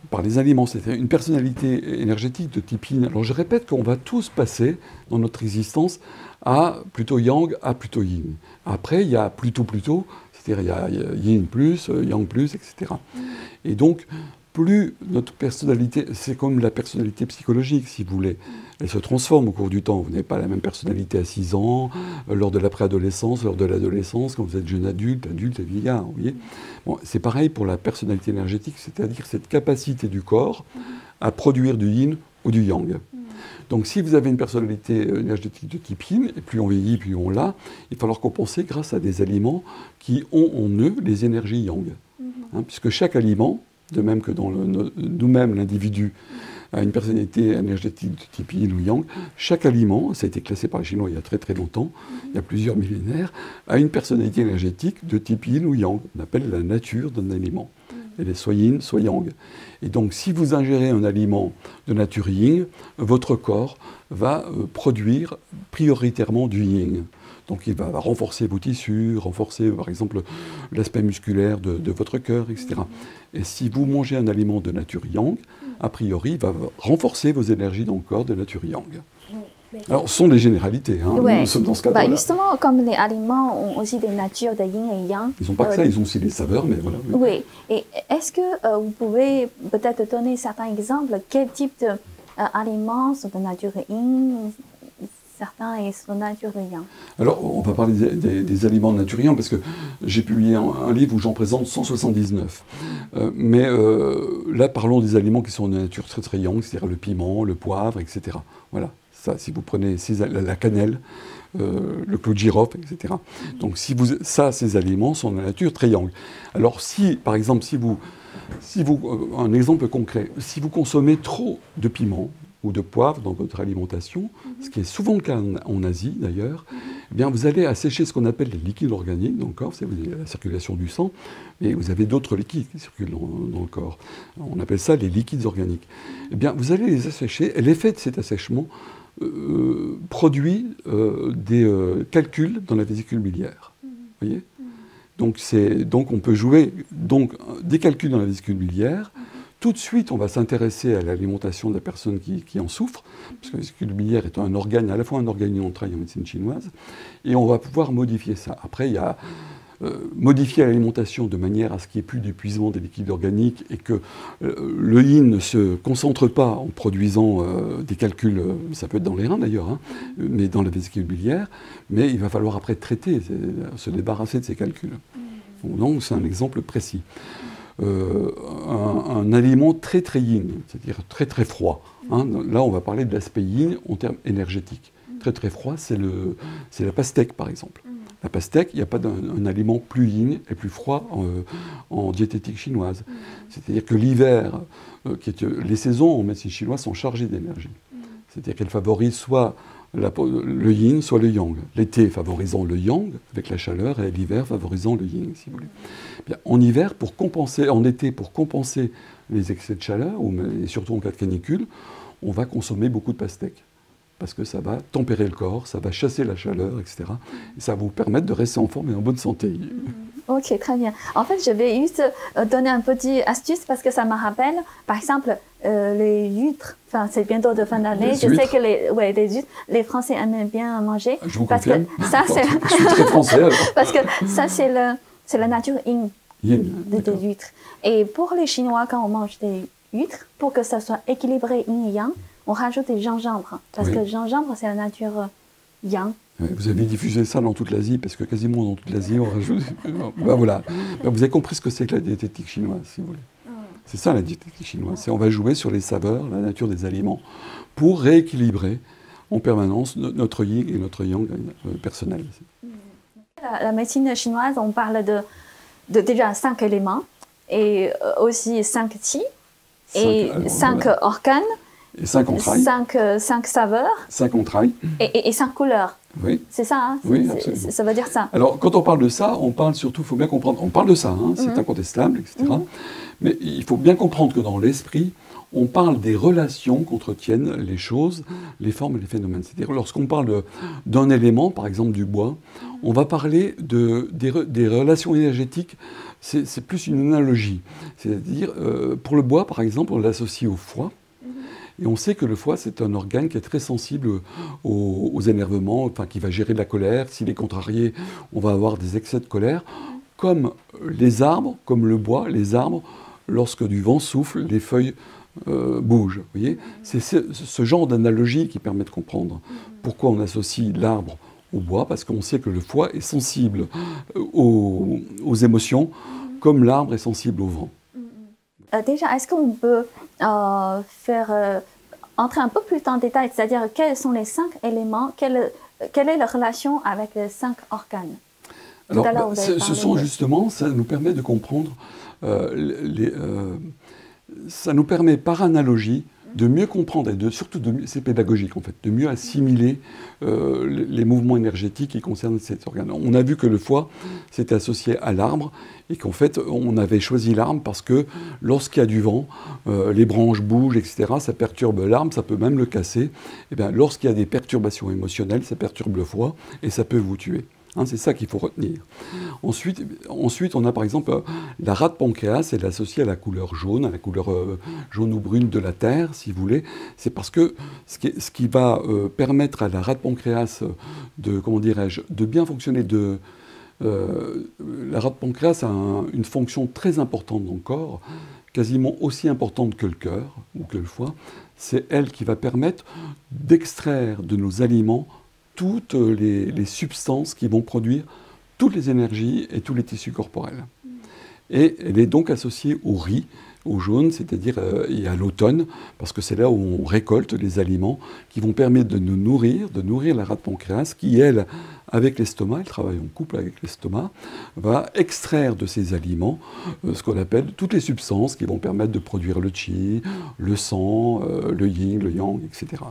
Par les aliments, c'est une personnalité énergétique de type yin. Alors, je répète qu'on va tous passer dans notre existence à plutôt yang, à plutôt yin. Après, il y a plutôt plutôt c'est-à-dire il y, a, yin plus, euh, yang plus, etc. Et donc, plus notre personnalité, c'est comme la personnalité psychologique, si vous voulez, elle se transforme au cours du temps. Vous n'avez pas la même personnalité à 6 ans, euh, lors de la préadolescence, lors de l'adolescence, quand vous êtes jeune adulte, adulte et vieillard. Vous voyez c'est pareil pour la personnalité énergétique, c'est-à-dire cette capacité du corps à produire du yin ou du yang. Donc si vous avez une personnalité énergétique de type yin, et plus on vieillit, plus on l'a, il va falloir compenser grâce à des aliments qui ont en eux les énergies yang. Hein, puisque chaque aliment, de même que dans nous-mêmes, l'individu a une personnalité énergétique de type yin ou yang, chaque aliment, ça a été classé par les Chinois il y a très très longtemps, il y a plusieurs millénaires, a une personnalité énergétique de type yin ou yang. On appelle la nature d'un aliment. Elle est soit yin, soit yang. Et donc, si vous ingérez un aliment de nature yin, votre corps va euh, produire prioritairement du yin. Donc, il va renforcer vos tissus, renforcer, par exemple, l'aspect musculaire de, de, votre cœur, etc. Et si vous mangez un aliment de nature yang, a priori, il va renforcer vos énergies dans le corps de nature yang. Alors, ce sont des généralités, hein, dans ce bah, justement, comme les aliments ont aussi des natures de yin et yang. Ils n'ont pas que ça, euh, ils ont aussi des saveurs, mais voilà. Oui. Et est-ce que euh, vous pouvez peut-être donner certains exemples Quel type d'aliments euh, sont de nature yin certains sont de nature yang Alors, on va parler des, aliments de nature yang parce que j'ai publié un, livre où j'en présente 179. mais là, parlons des aliments qui sont de nature très très c'est-à-dire le piment, le poivre, etc. Voilà si vous prenez la cannelle, euh, le clou de girofle, etc. Donc si vous, ça, ces aliments sont de nature très. Alors si, par exemple, si vous, si vous, euh, un exemple concret, si vous consommez trop de piment ou de poivre dans votre alimentation, ce qui est souvent le cas en, Asie d'ailleurs, eh bien vous allez assécher ce qu'on appelle les liquides organiques dans le corps, c'est la circulation du sang, mais vous avez d'autres liquides qui circulent dans, le corps. On appelle ça les liquides organiques. Eh bien vous allez les assécher, et l'effet de cet assèchement euh, produit euh, des euh, calculs dans la vésicule biliaire. Vous voyez? Donc, donc on peut jouer donc, des calculs dans la vésicule biliaire. Tout de suite, on va s'intéresser à l'alimentation de la personne qui, qui, en souffre, parce que la vésicule biliaire est un organe, à la fois un organe en en médecine chinoise, et on va pouvoir modifier ça. Après, il y a euh, modifier l'alimentation de manière à ce qu'il n'y ait plus d'épuisement des liquides organiques et que euh, le yin ne se concentre pas en produisant euh, des calculs, ça peut être dans les reins d'ailleurs, hein, mais dans la vésicule biliaire, mais il va falloir après traiter, se débarrasser de ces calculs. Donc c'est un exemple précis. Un, aliment très très yin, c'est-à-dire très très froid. Hein. Là, on va parler de l'aspect yin en termes énergétiques. très très froid, c'est la pastèque par exemple. La pastèque, il n'y a pas d'un aliment plus yin et plus froid en, diététique chinoise. C'est-à-dire que l'hiver, euh, les saisons en médecine chinoise sont chargées d'énergie. C'est-à-dire qu'elles favorisent soit le yin, soit le yang. L'été favorisant le yang avec la chaleur et l'hiver favorisant le yin, si vous voulez. En hiver, pour compenser, en été, pour compenser les excès de chaleur, et surtout en cas de canicule, on va consommer beaucoup de pastèques parce que ça va tempérer le corps, ça va chasser la chaleur, etc. Et ça va vous permettre de rester en forme et en bonne santé. Ok, très bien. En fait, je vais juste euh, donner un petit astuce parce que ça me rappelle, par exemple, euh, les huîtres. Enfin, c'est bientôt de fin d'année. Je sais que les, ouais, les huîtres, les Français aiment bien manger. Je vous parce confirme. que ça, c'est. je suis très français. Alors. parce que ça, c'est le, c'est la nature yin, Yin, des, des huîtres. Et pour les Chinois, quand on mange des huîtres, pour que ça soit équilibré yin et yang, on rajoute du gingembre. Parce Oui. que le gingembre, c'est la nature euh, yang. Vous avez diffusé ça dans toute l'Asie, parce que quasiment dans toute l'Asie, on rajoute. Ben voilà. Ben vous avez compris ce que c'est que la diététique chinoise, si vous voulez. C'est ça la diététique chinoise. C'est on va jouer sur les saveurs, la nature des aliments, pour rééquilibrer en permanence no- notre yin et notre yang euh, personnel. La, la médecine chinoise, on parle de, de déjà cinq éléments et euh, aussi cinq qi et alors, cinq voilà. organes, Et cinq entrailles. cinq, euh, cinq saveurs Cinq entrailles, et, et- et cinq couleurs. oui. C'est ça, hein? Oui, absolument. ça veut dire ça. Alors, quand on parle de ça, on parle surtout, il faut bien comprendre, on parle de ça, hein, c'est Mhm. incontestable, etc. Mais il faut bien comprendre que dans l'esprit, on parle des relations qu'entretiennent les choses, les formes et les phénomènes. C'est-à-dire, lorsqu'on parle d'un élément, par exemple du bois, on va parler de, des, re- des relations énergétiques, c'est c'est plus une analogie. C'est-à-dire, euh, pour le bois, par exemple, on l'associe au foie. Et on sait que le foie, c'est un organe qui est très sensible aux, énervements, enfin, qui va gérer la colère. S'il est contrarié, on va avoir des excès de colère. Comme les arbres, comme le bois, les arbres, lorsque du vent souffle, les feuilles euh, bougent. Voyez C'est ce, genre d'analogie qui permet de comprendre pourquoi on associe l'arbre au bois, parce qu'on sait que le foie est sensible euh, aux, émotions, comme l'arbre est sensible au vent. Euh, déjà, est-ce qu'on peut faire euh, entrer un peu plus en détail, c'est-à-dire quels sont les cinq éléments, quelle, quelle est la relation avec les cinq organes. Tout Alors, à bah, ce, sont de- justement, ça nous permet de comprendre, euh, les, euh, ça nous permet par analogie de mieux comprendre et de surtout de c'est pédagogique en fait, de mieux assimiler euh, les, mouvements énergétiques qui concernent cet organe. On a vu que le foie c'était associé à l'arbre et qu'en fait on avait choisi l'arbre parce que lorsqu'il y a du vent, euh, les branches bougent, etc. Ça perturbe l'arbre, ça peut même le casser. Et bien lorsqu'il y a des perturbations émotionnelles, ça perturbe le foie et ça peut vous tuer. Hein, c'est ça qu'il faut retenir. Ensuite, ensuite, on a par exemple euh, la rate pancréas, elle est associée à la couleur jaune, à la couleur euh, jaune ou brune de la Terre, si vous voulez. C'est parce que ce qui, va euh, permettre à la rate pancréas de, comment dirais-je, de bien fonctionner, de, la rate pancréas a un- une fonction très importante dans le corps, quasiment aussi importante que le cœur ou que le foie. C'est elle qui va permettre d'extraire de nos aliments toutes les, substances qui vont produire toutes les énergies et tous les tissus corporels. Et elle est donc associée au riz, au jaune, c'est-à-dire euh, à l'automne, parce que c'est là où on récolte les aliments qui vont permettre de nous nourrir, de nourrir la rate pancréas, qui, elle, avec l'estomac, elle travaille en couple avec l'estomac, va extraire de ces aliments euh, ce qu'on appelle toutes les substances qui vont permettre de produire le qi, le sang, euh, le yin, le yang, etc.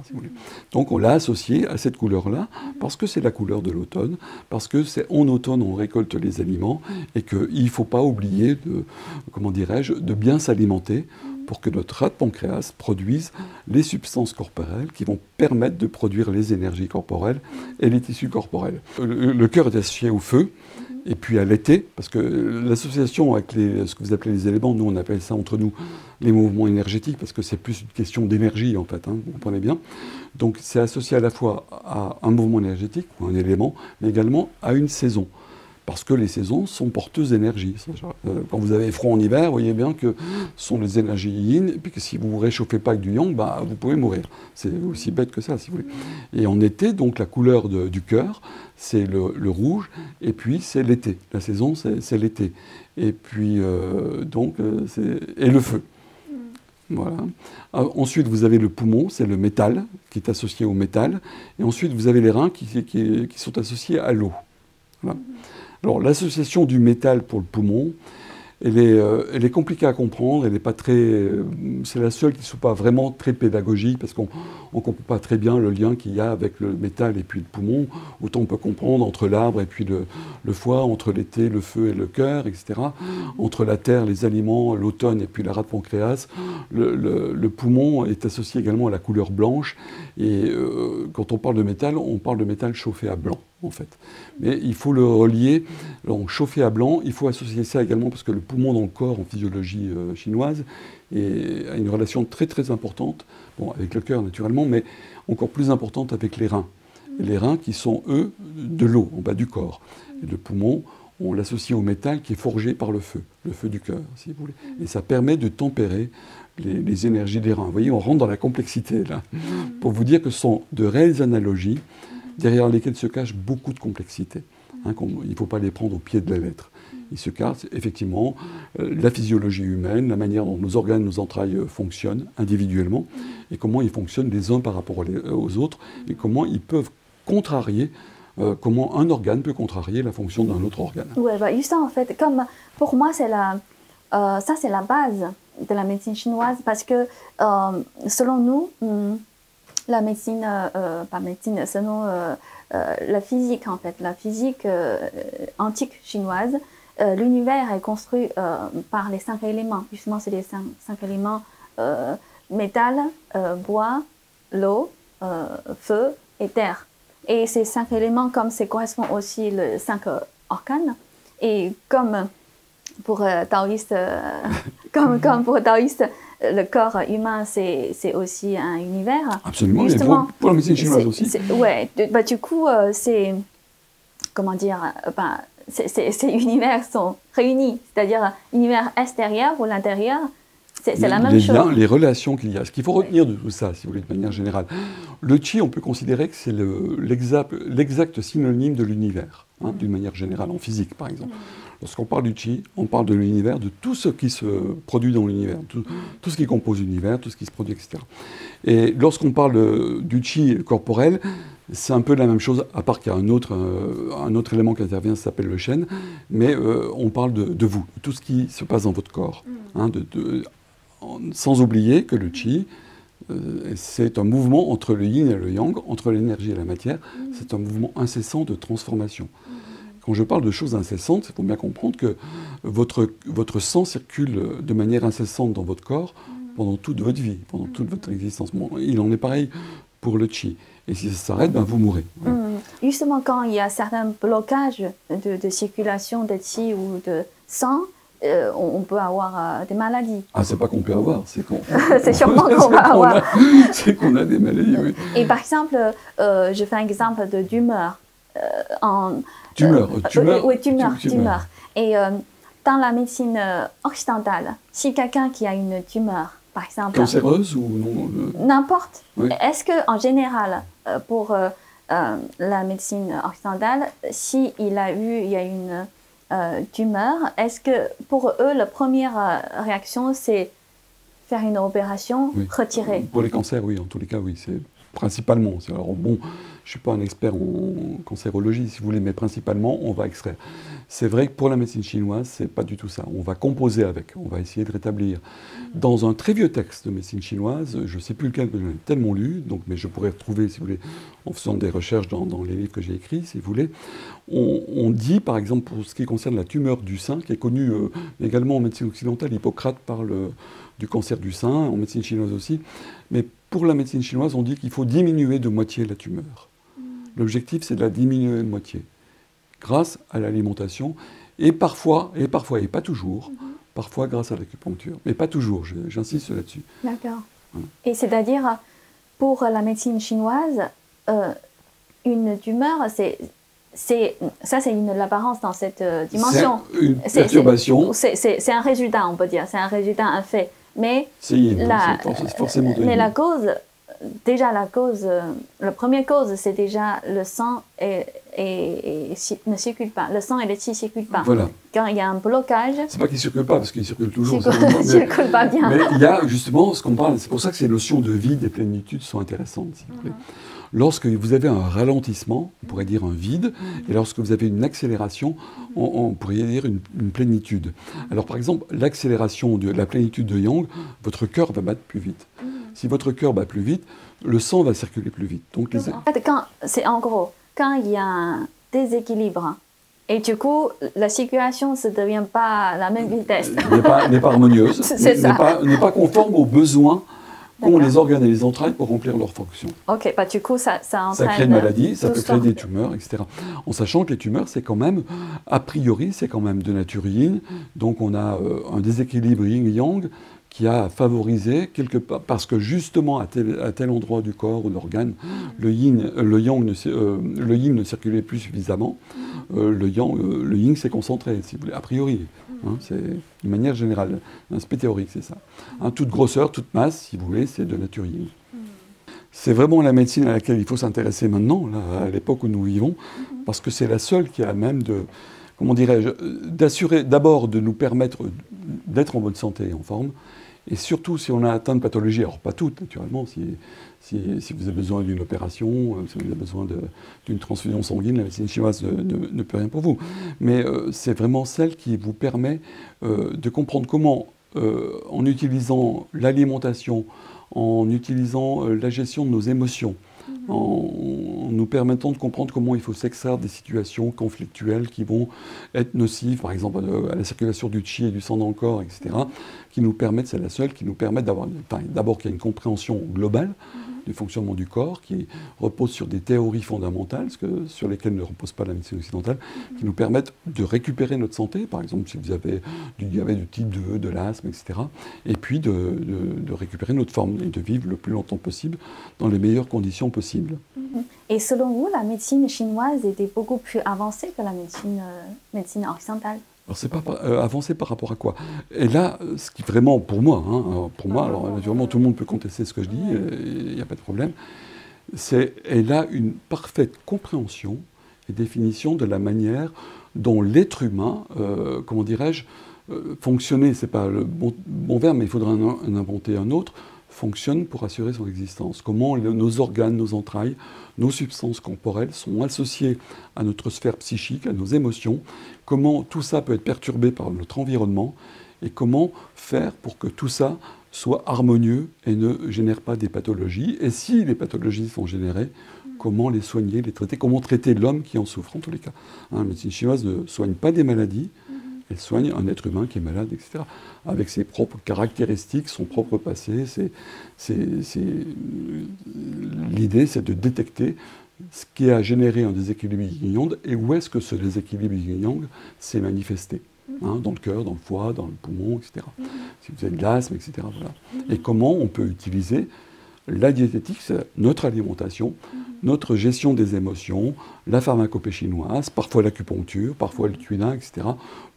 Donc on l'a associé à cette couleur-là, parce que c'est la couleur de l'automne, parce que c'est en automne on récolte les aliments, et qu'il ne faut pas oublier de, comment dirais-je, de bien s'alimenter pour que notre rate pancréas produise les substances corporelles qui vont permettre de produire les énergies corporelles et les tissus corporels. Le, cœur est associé au feu, et puis à l'été, parce que l'association avec ce que vous appelez les éléments, nous on appelle ça entre nous les mouvements énergétiques, parce que c'est plus une question d'énergie en fait, hein, vous comprenez bien. Donc c'est associé à la fois à un mouvement énergétique ou un élément, mais également à une saison. Parce que les saisons sont porteuses d'énergie. Euh, Quand vous avez froid en hiver, vous voyez bien que ce sont les énergies yin, et puis que si vous ne vous réchauffez pas avec du yang, bah, vous pouvez mourir. C'est aussi bête que ça, si vous voulez. Et en été, donc la couleur de- du cœur, c'est le, le rouge, et puis c'est l'été. La saison, c'est l'été. Et puis, euh, donc, euh, c'est- et le feu. Voilà. Euh, ensuite, vous avez le poumon, c'est le métal, qui est associé au métal. Et ensuite, vous avez les reins qui, qui, qui sont associés à l'eau. Voilà. L'association du métal pour le poumon, elle est, euh, compliquée à comprendre, euh, c'est la seule qui ne soit pas vraiment très pédagogique parce qu'on ne comprend pas très bien le lien qu'il y a avec le métal et puis le poumon. Autant on peut comprendre entre l'arbre et puis le, foie, entre l'été, le feu et le cœur, etc. Entre la terre, les aliments, l'automne et puis la rate pancréas. Le, le, poumon est associé également à la couleur blanche et euh, quand on parle de métal, on parle de métal chauffé à blanc en fait. Mais il faut le relier, donc chauffer à blanc, il faut associer ça également parce que le poumon dans le corps en physiologie euh, chinoise est, a une relation très très importante, bon, avec le cœur naturellement, mais encore plus importante avec les reins. les reins qui sont, eux, de l'eau en bas du corps. Et le poumon, on l'associe au métal qui est forgé par le feu, le feu du cœur, si vous voulez. Et ça permet de tempérer les, les, énergies des reins. Vous voyez, on rentre dans la complexité là, pour vous dire que ce sont de réelles analogies derrière lesquels se cache beaucoup de complexité. Hein, il ne faut pas les prendre au pied de la lettre. Il se cache effectivement euh, la physiologie humaine, la manière dont nos organes, nos entrailles euh, fonctionnent individuellement, et comment ils fonctionnent les uns par rapport aux autres, et comment ils peuvent contrarier euh, comment un organe peut contrarier la fonction d'un autre organe. Oui, bah, juste en fait, comme pour moi, c'est la, ça c'est la base de la médecine chinoise parce que selon nous, hmm, la médecine, euh, euh, pas médecine, selon euh, la physique en fait, la physique antique chinoise, l'univers est construit par les cinq éléments. Justement, c'est les cinq, cinq éléments métal, bois, l'eau, feu et terre. Et ces cinq éléments, comme ça correspond aussi les cinq organes, et comme pour taoïste, comme, comme pour taoïste, le corps humain, c'est aussi un univers. Absolument, Justement, pour, la médecine chinoise aussi. Ouais, bah, du coup, euh, c'est. Comment dire bah, Ces univers sont réunis, c'est-à-dire l'univers extérieur ou l'intérieur. C'est la même les chose. Liens, les relations qu'il y a. Ce qu'il faut retenir de tout ça, si vous voulez, de manière générale, le chi, on peut considérer que c'est l'exact synonyme de l'univers, hein, d'une manière générale, en physique, par exemple. Lorsqu'on parle du chi, on parle de l'univers, de tout ce qui se produit dans l'univers, tout, ce qui compose l'univers, tout ce qui se produit, etc. Et lorsqu'on parle du chi corporel, c'est un peu la même chose, à part qu'il y a un autre, euh, un autre élément qui intervient, ça s'appelle le chêne, mais euh, on parle de, vous, de tout ce qui se passe dans votre corps. Mm. Hein, sans oublier que le chi, euh, c'est un mouvement entre le yin et le yang, entre l'énergie et la matière, mm. c'est un mouvement incessant de transformation. Quand je parle de choses incessantes, il faut bien comprendre que votre, votre sang circule de manière incessante dans votre corps pendant toute votre vie, pendant toute votre existence. il en est pareil pour le chi. Et si ça s'arrête, ben vous mourrez. Mmh. Justement, quand il y a certains blocages de, circulation de chi ou de sang, euh, on, peut avoir euh, des maladies. Ah, c'est pas qu'on peut avoir, c'est qu'on. c'est sûrement qu'on va avoir. C'est qu'on a des maladies, oui. Et par exemple, euh, je fais un exemple d'humeur. En, Tumeur, euh, tumeur. oui, tumeur, tumeur. Et euh, dans la médecine euh, occidentale, si quelqu'un qui a une tumeur, par exemple. Cancéreuse ou non N'importe. Est-ce que en général, pour la médecine occidentale, si il a eu, il y a une tumeur, est-ce que pour eux, la première réaction, c'est faire une opération, retirer Pour les cancers, oui, en tous les cas, oui, c'est principalement. Alors bon, je ne suis pas un expert en cancérologie, si vous voulez, mais principalement, on va extraire. C'est vrai que pour la médecine chinoise, c'est pas du tout ça. On va composer avec, on va essayer de rétablir. Dans un très vieux texte de médecine chinoise, je ne sais plus lequel, mais j'en ai tellement lu, donc, mais je pourrais retrouver, si vous voulez, en faisant des recherches dans, les livres que j'ai écrits, si vous voulez. On, dit, par exemple, pour ce qui concerne la tumeur du sein, qui est connue euh, également en médecine occidentale, Hippocrate parle du cancer du sein, en médecine chinoise aussi, mais pour la médecine chinoise, on dit qu'il faut diminuer de moitié la tumeur. L'objectif, c'est de la diminuer de moitié, grâce à l'alimentation, et parfois, et parfois, et pas toujours, mhm. parfois grâce à l'acupuncture, mais pas toujours, j'insiste là-dessus. D'accord. Et c'est-à-dire, pour la médecine chinoise, euh, une tumeur, c'est c'est ça, c'est une l'apparence dans cette euh, dimension. Une perturbation. C'est un résultat, on peut dire. C'est un résultat, un fait. Mais la, forcément mais la cause déjà la cause, la première cause, c'est déjà le sang et, ne circule pas. Le sang et le chi ne circulent pas. Voilà. Quand il y a un blocage. C'est pas qu'il ne circule pas, parce qu'il circule toujours. Il ne circule pas bien. Mais il y a justement ce qu'on parle, c'est pour ça que ces notions de vide et plénitude sont intéressantes, s'il vous plaît. Lorsque vous avez un ralentissement, on pourrait dire un vide, et lorsque vous avez une accélération, on, pourrait dire une, plénitude. Alors par exemple, l'accélération de la plénitude de Yang, votre cœur va battre plus vite. Si votre cœur bat plus vite, le sang va circuler plus vite. Donc, les... En fait, c'est en gros, quand il y a un déséquilibre, et du coup, la circulation ne devient pas la même vitesse. N'est pas, pas, harmonieuse, n'est pas, pas, conforme aux besoins qu'ont les organes et les entrailles pour remplir leurs fonctions. Ok, bah, du coup, ça, ça entraîne... Ça crée une maladie, ça peut créer des tumeurs, etc. En sachant que les tumeurs, c'est quand même, a priori, c'est quand même de nature yin. Donc on a euh, un déséquilibre yin-yang qui a favorisé quelque part, parce que justement à tel, à endroit du corps ou d'organe, le yin, euh, le yang ne, euh, le yin ne circulait plus suffisamment, le yang, le yin s'est concentré, si vous voulez, a priori. Hein, c'est d'une manière générale. Un aspect théorique, c'est ça. Hein, toute grosseur, toute masse, si vous voulez, c'est de nature yin. C'est vraiment la médecine à laquelle il faut s'intéresser maintenant, à l'époque où nous vivons, parce que c'est la seule qui a même de, comment dirais-je, d'assurer d'abord de nous permettre d'être en bonne santé et en forme, et surtout si on a atteint de pathologies, alors pas toutes naturellement, si, si, vous avez besoin d'une opération, euh, si vous avez besoin d'une transfusion sanguine, la médecine chinoise ne, peut rien pour vous. Mais euh, c'est vraiment celle qui vous permet euh, de comprendre comment, en utilisant l'alimentation, en utilisant la gestion de nos émotions, en, nous permettant de comprendre comment il faut s'extraire des situations conflictuelles qui vont être nocives, par exemple à la circulation du chi et du sang dans le corps, etc., qui nous permettent, c'est la seule, qui nous permettent d'avoir, d'abord qu'il y a une compréhension globale, du fonctionnement du corps, qui repose sur des théories fondamentales, que, sur lesquelles ne repose pas la médecine occidentale, qui nous permettent de récupérer notre santé, par exemple si vous avez du diabète du type 2, de l'asthme, etc., et puis de, de, récupérer notre forme et de vivre le plus longtemps possible dans les meilleures conditions possibles. Mm-hmm. Et selon vous, la médecine chinoise était beaucoup plus avancée que la médecine, euh, médecine occidentale? Alors c'est pas euh, avancé par rapport à quoi Et là, ce qui vraiment pour moi, hein, pour moi, alors naturellement tout le monde peut contester ce que je dis, il n'y a pas de problème, c'est elle a une parfaite compréhension et définition de la manière dont l'être humain, euh, comment dirais-je, euh, fonctionnait, c'est pas le bon, verbe, mais il faudrait en inventer un autre, fonctionne pour assurer son existence. Comment nos organes, nos entrailles, nos substances corporelles sont associées à notre sphère psychique, à nos émotions, comment tout ça peut être perturbé par notre environnement et comment faire pour que tout ça soit harmonieux et ne génère pas des pathologies. Et si les pathologies sont générées, comment les soigner, les traiter, comment traiter l'homme qui en souffre en tous les cas. Hein, la médecine chinoise ne soigne pas des maladies, elle soigne un être humain qui est malade, etc. Avec ses propres caractéristiques, son propre passé. L'idée, c'est de détecter ce qui a généré un déséquilibre yin-yang et où est-ce que ce déséquilibre yin-yang s'est manifesté. Hein, dans le cœur, dans le foie, dans le poumon, etc. Si vous avez de l'asthme, etc. Voilà. Et comment on peut utiliser la diététique, notre alimentation, notre gestion des émotions, la pharmacopée chinoise, parfois l'acupuncture, parfois le tuina, etc.,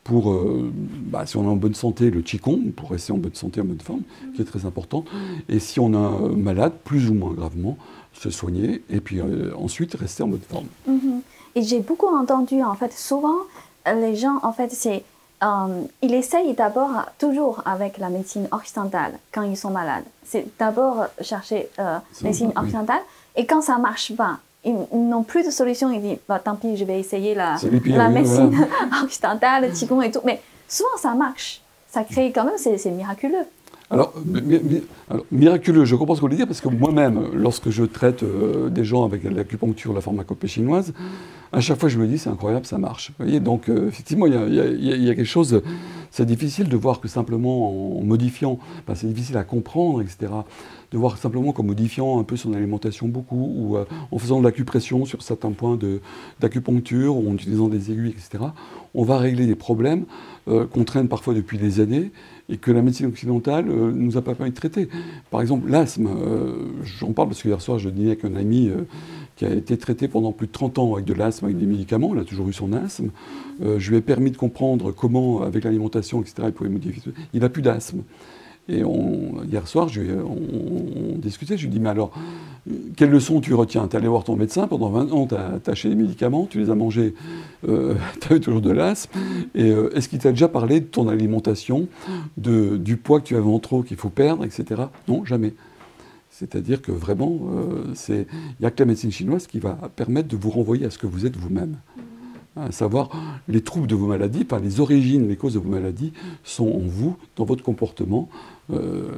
pour, euh, bah, si on est en bonne santé, le qigong, pour rester en bonne santé, en bonne forme, qui est très important. Et si on est malade, plus ou moins gravement, se soigner et puis euh, ensuite rester en bonne forme. Mhm. Et j'ai beaucoup entendu, en fait, souvent, les gens, en fait, c'est. Euh, ils essayent d'abord, toujours avec la médecine occidentale, quand ils sont malades. C'est d'abord chercher la médecine occidentale. Et quand ça marche pas, ils n'ont plus de solution. Ils disent, bah, tant pis, je vais essayer la, la médecine occidentale, le Qigong et tout. Mais souvent, ça marche. Ça crée quand même, c'est miraculeux. Alors, miraculeux, je comprends ce que vous voulez dire, parce que moi-même, lorsque je traite euh, des gens avec l'acupuncture, la pharmacopée chinoise, à chaque fois je me dis, c'est incroyable, ça marche. Vous voyez, donc euh, effectivement, il y, a quelque chose, c'est difficile de voir que simplement en modifiant, c'est difficile à comprendre, etc de voir simplement qu'en modifiant un peu son alimentation beaucoup, ou euh, en faisant de l'acupression sur certains points d'acupuncture, ou en utilisant des aiguilles, etc., on va régler des problèmes euh, qu'on traîne parfois depuis des années et que la médecine occidentale ne euh, nous a pas permis de traiter. Par exemple, l'asthme, j'en parle parce que hier soir je dînais avec un ami qui a été traité pendant plus de 30 ans avec de l'asthme, avec des médicaments, il a toujours eu son asthme. je lui ai permis de comprendre comment, avec l'alimentation, etc., il pouvait modifier. Il n'a plus d'asthme. Et hier soir, on, discutait, je lui dis, mais alors, quelle leçon tu retiens? Tu es allé voir ton médecin, pendant 20 ans, tu as acheté des médicaments, tu les as mangés, euh, tu as eu toujours de l'asthme, et euh, est-ce qu'il t'a déjà parlé de ton alimentation, de, du poids que tu avais en trop, qu'il faut perdre, etc. Non, jamais. C'est-à-dire que vraiment, il n'y a que la médecine chinoise qui va permettre de vous renvoyer à ce que vous êtes vous-même à savoir les troubles de vos maladies, enfin les origines, les causes de vos maladies sont en vous, dans votre comportement. Euh,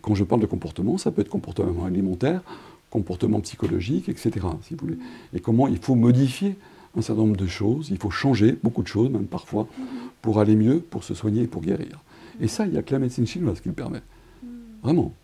quand je parle de comportement, ça peut être comportement alimentaire, comportement psychologique, etc. Si vous voulez. Et comment il faut modifier un certain nombre de choses, il faut changer beaucoup de choses, même parfois, pour aller mieux, pour se soigner et pour guérir. Et ça, il n'y a que la médecine chinoise qui le permet. Vraiment.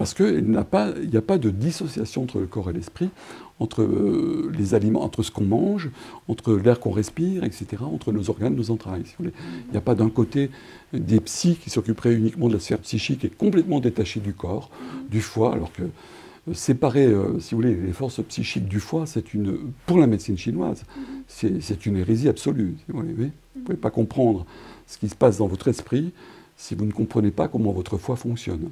Parce qu'il n'y a, pas de dissociation entre le corps et l'esprit, entre euh, les aliments, entre ce qu'on mange, entre l'air qu'on respire, etc., entre nos organes, nos entrailles. Il n'y a pas d'un côté des psys qui s'occuperaient uniquement de la sphère psychique et complètement détachés du corps, du foie, alors que euh, séparer, euh, si vous voulez, les forces psychiques du foie, c'est une, pour la médecine chinoise, c'est une hérésie absolue. vous ne pouvez pas comprendre ce qui se passe dans votre esprit si vous ne comprenez pas comment votre foie fonctionne.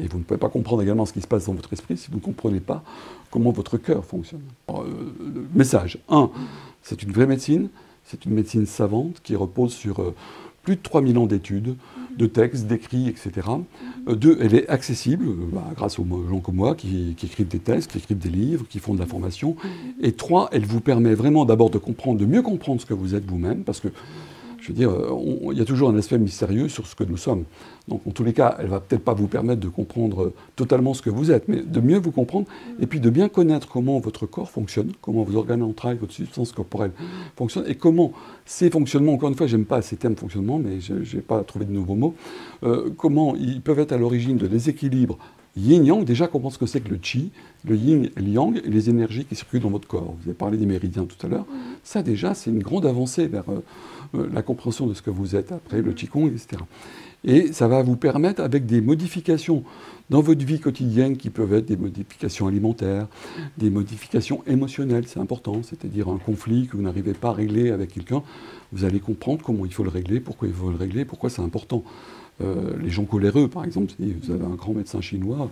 Et vous ne pouvez pas comprendre également ce qui se passe dans votre esprit si vous ne comprenez pas comment votre cœur fonctionne. Euh, message 1, c'est une vraie médecine, c'est une médecine savante qui repose sur euh, plus de 3000 ans d'études, de textes, d'écrits, etc. 2, euh, elle est accessible bah, grâce aux gens comme moi qui, qui, écrivent des textes, qui écrivent des livres, qui font de la formation. Et 3, elle vous permet vraiment d'abord de comprendre, de mieux comprendre ce que vous êtes vous-même, parce que il y a toujours un aspect mystérieux sur ce que nous sommes. Donc, en tous les cas, elle va peut-être pas vous permettre de comprendre totalement ce que vous êtes, mais de mieux vous comprendre et puis de bien connaître comment votre corps fonctionne, comment vos organes entrailles, votre substance corporelle fonctionne et comment ces fonctionnements, encore une fois, j'aime pas ces termes fonctionnement, mais je n'ai pas trouvé de nouveaux mots, euh, comment ils peuvent être à l'origine de déséquilibres yin-yang, déjà comprendre ce que c'est que le qi, le yin et le yang, et les énergies qui circulent dans votre corps. Vous avez parlé des méridiens tout à l'heure. Ça, déjà, c'est une grande avancée vers euh, euh, la compréhension de ce que vous êtes après, le qigong, etc. Et ça va vous permettre, avec des modifications dans votre vie quotidienne, qui peuvent être des modifications alimentaires, des modifications émotionnelles, c'est important, c'est-à-dire un conflit que vous n'arrivez pas à régler avec quelqu'un, vous allez comprendre comment il faut le régler, pourquoi il faut le régler, pourquoi c'est important. Euh, les gens coléreux, par exemple, vous avez un grand médecin chinois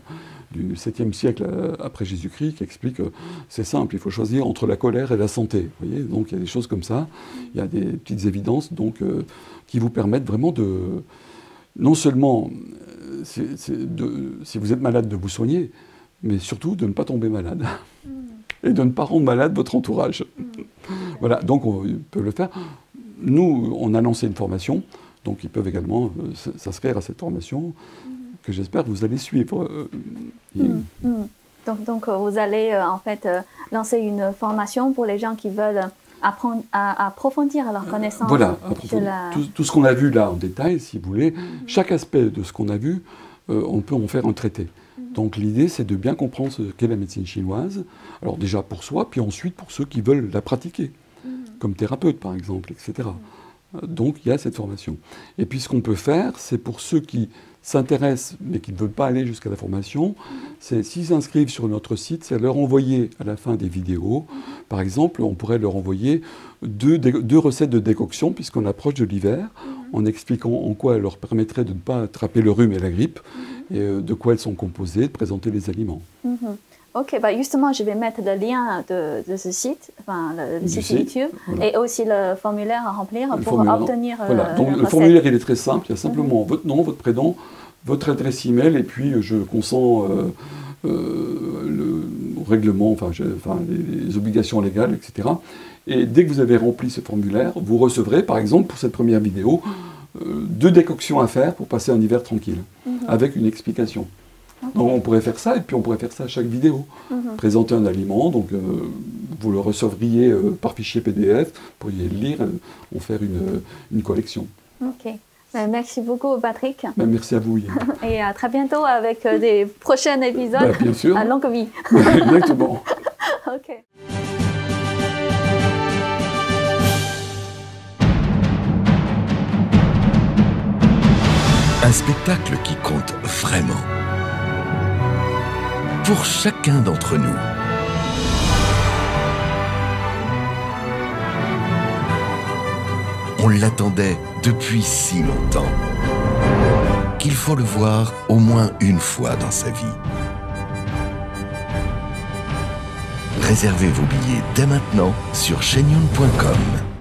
du 7e siècle euh, après Jésus-Christ qui explique que c'est simple, il faut choisir entre la colère et la santé. voyez donc il y a des choses comme ça, il y a des petites évidences donc, euh, qui vous permettent vraiment de, non seulement, si vous êtes malade, de vous soigner, mais surtout de ne pas tomber malade. Et de ne pas rendre malade votre entourage. Voilà, donc on peut le faire. Nous, on a lancé une formation donc ils peuvent également euh, s'inscrire à cette formation que j'espère que vous allez suivre. Euh, mm, mm. Donc, donc, euh, vous allez en fait lancer une formation pour les gens qui veulent apprendre à, approfondir leur connaissance. Voilà, tout, ce qu'on a vu là en détail, si vous voulez, mm-hmm. chaque aspect de ce qu'on a vu, on peut en faire un traité. Mm-hmm. Donc l'idée, c'est de bien comprendre ce qu'est la médecine chinoise. Alors déjà pour soi, puis ensuite pour ceux qui veulent la pratiquer, mm-hmm. comme thérapeute par exemple, etc. Donc il y a cette formation. Et puis ce qu'on peut faire, c'est pour ceux qui s'intéressent mais qui ne veulent pas aller jusqu'à la formation, c'est s'ils s'inscrivent sur notre site, c'est leur envoyer à la fin des vidéos. Par exemple, on pourrait leur envoyer deux, recettes de décoction puisqu'on approche de l'hiver, en expliquant en quoi elles leur permettraient de ne pas attraper le rhume et la grippe, et euh, de quoi elles sont composées, de présenter les aliments. Mhm. Ok, bah justement, je vais mettre le lien de, ce site, enfin le, site, YouTube, et aussi le formulaire à remplir pour obtenir. Voilà, euh, donc le formulaire il est très simple, il y a simplement mhm. votre nom, votre prénom, votre adresse email, et puis euh, je consens euh, le règlement, enfin, les, obligations légales, etc. Et dès que vous avez rempli ce formulaire, vous recevrez, par exemple, pour cette première vidéo, deux décoctions à faire pour passer un hiver tranquille, mhm. avec une explication. Donc on pourrait faire ça, et puis on pourrait faire ça à chaque vidéo. Mhm. Présenter un aliment, donc euh, vous le recevriez euh, par fichier PDF, vous pourriez le lire, euh, en faire une, une collection. Ok. Ben, merci beaucoup Patrick. Ben, merci à vous Et à très bientôt avec des prochains épisodes ben, bien sûr. à longue vie. Exactement. ok. Un spectacle qui compte vraiment pour chacun d'entre nous. On l'attendait depuis si longtemps. qu'il faut le voir au moins une fois dans sa vie. Réservez vos billets dès maintenant sur shenyun.com.